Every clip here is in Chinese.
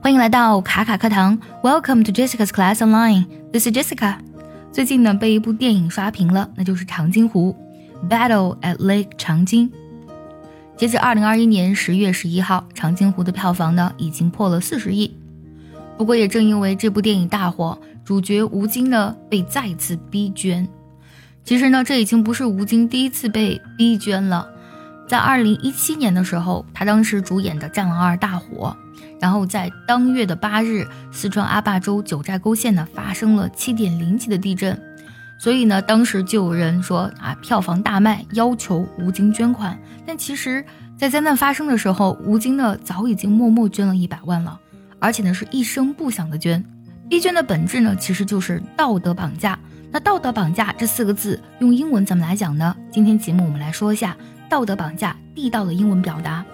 欢迎来到卡卡课堂，Welcome to Jessica's Class Online. This is Jessica. 最近呢，被一部电影刷屏了，那就是《长津湖》（Battle at Lake 长津）。截至二零二一年十月十一号，《长津湖》的票房呢已经破了四十亿。不过也正因为这部电影大火，主角吴京呢被再次逼捐。其实呢，这已经不是吴京第一次被逼捐了。在二零一七年的时候，他当时主演的《战狼二》大火，然后在当月的八日，四川阿坝州九寨沟县呢发生了七点零级的地震，所以呢，当时就有人说啊，票房大卖，要求吴京捐款。但其实，在灾难发生的时候，吴京呢早已经默默捐了一百万了，而且呢是一声不响的捐。逼捐的本质呢，其实就是道德绑架。那道德绑架这四个字用英文怎么来讲呢？今天节目我们来说一下。道德绑架，地道的英文表达。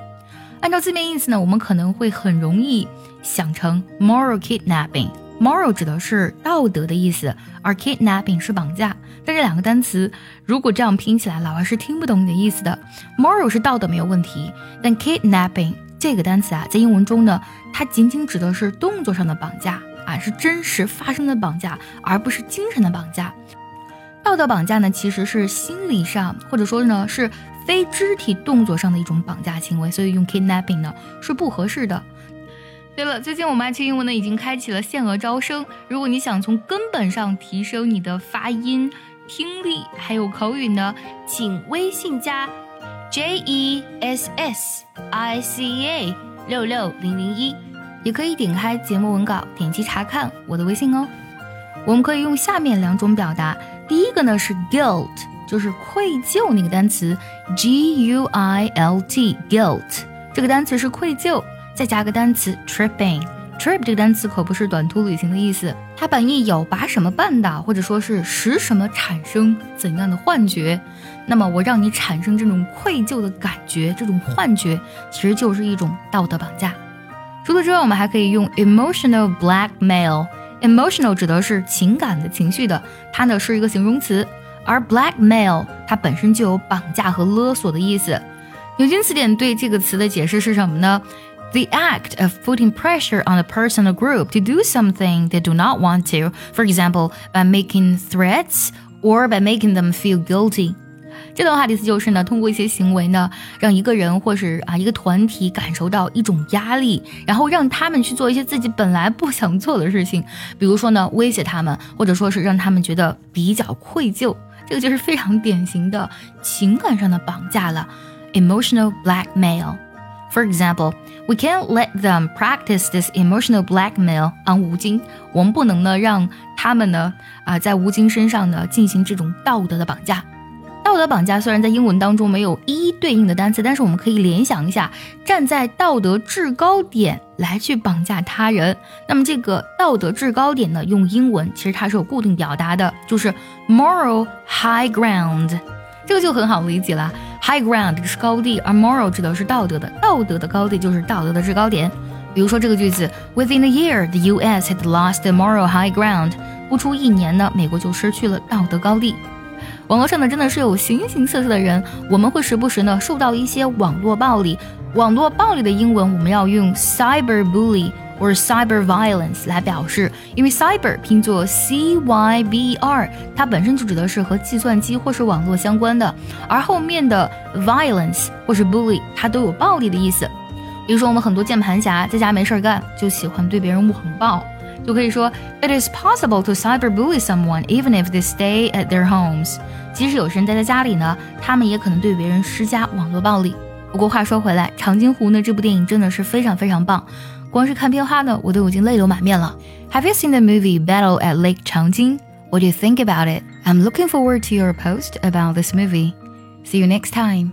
按照字面意思呢，我们可能会很容易想成 moral kidnapping。moral 指的是道德的意思，而 kidnapping 是绑架。但这两个单词如果这样拼起来，老外是听不懂你的意思的。moral 是道德没有问题，但 kidnapping 这个单词啊，在英文中呢，它仅仅指的是动作上的绑架啊，是真实发生的绑架，而不是精神的绑架。道德绑架呢，其实是心理上，或者说呢是。非肢体动作上的一种绑架行为，所以用 kidnapping 呢是不合适的。对了，最近我们爱趣英文呢已经开启了限额招生，如果你想从根本上提升你的发音、听力还有口语呢，请微信加 J E S S I C A 六六零零一，也可以点开节目文稿，点击查看我的微信哦。我们可以用下面两种表达，第一个呢是 guilt。就是愧疚那个单词，g u i l t，guilt 这个单词是愧疚，再加个单词 tripping，trip 这个单词可不是短途旅行的意思，它本意有把什么绊倒，或者说是使什么产生怎样的幻觉。那么我让你产生这种愧疚的感觉，这种幻觉其实就是一种道德绑架。除此之外，我们还可以用 emotional blackmail，emotional 指的是情感的情绪的，它呢是一个形容词。而 blackmail 它本身就有绑架和勒索的意思。牛津词典对这个词的解释是什么呢？The act of putting pressure on a person or group to do something they do not want to, for example, by making threats or by making them feel guilty。这段话的意思就是呢，通过一些行为呢，让一个人或是啊一个团体感受到一种压力，然后让他们去做一些自己本来不想做的事情，比如说呢，威胁他们，或者说是让他们觉得比较愧疚。这个就是非常典型的情感上的绑架了，emotional blackmail。For example, we can't let them practice this emotional blackmail on 吴京。我们不能呢让他们呢啊在吴京身上呢进行这种道德的绑架。道德绑架虽然在英文当中没有一一对应的单词，但是我们可以联想一下，站在道德制高点来去绑架他人。那么这个道德制高点呢，用英文其实它是有固定表达的，就是 moral high ground，这个就很好理解了。high ground 是高地，而 moral 指的是道德的，道德的高地就是道德的制高点。比如说这个句子，Within a year, the U.S. had lost the moral high ground。不出一年呢，美国就失去了道德高地。网络上呢，真的是有形形色色的人，我们会时不时呢受到一些网络暴力。网络暴力的英文我们要用 cyber bully 或者 cyber violence 来表示，因为 cyber 拼作 c y b r，它本身就指的是和计算机或是网络相关的，而后面的 violence 或是 bully 它都有暴力的意思。比如说我们很多键盘侠在家没事干，就喜欢对别人网暴。就可以说，It is possible to cyberbully someone even if they stay at their homes。即使有些人待在家里呢，他们也可能对别人施加网络暴力。不过话说回来，《长津湖》呢这部电影真的是非常非常棒，光是看片花呢，我都已经泪流满面了。Have you seen the movie Battle at Lake Changjin? What do you think about it? I'm looking forward to your post about this movie. See you next time.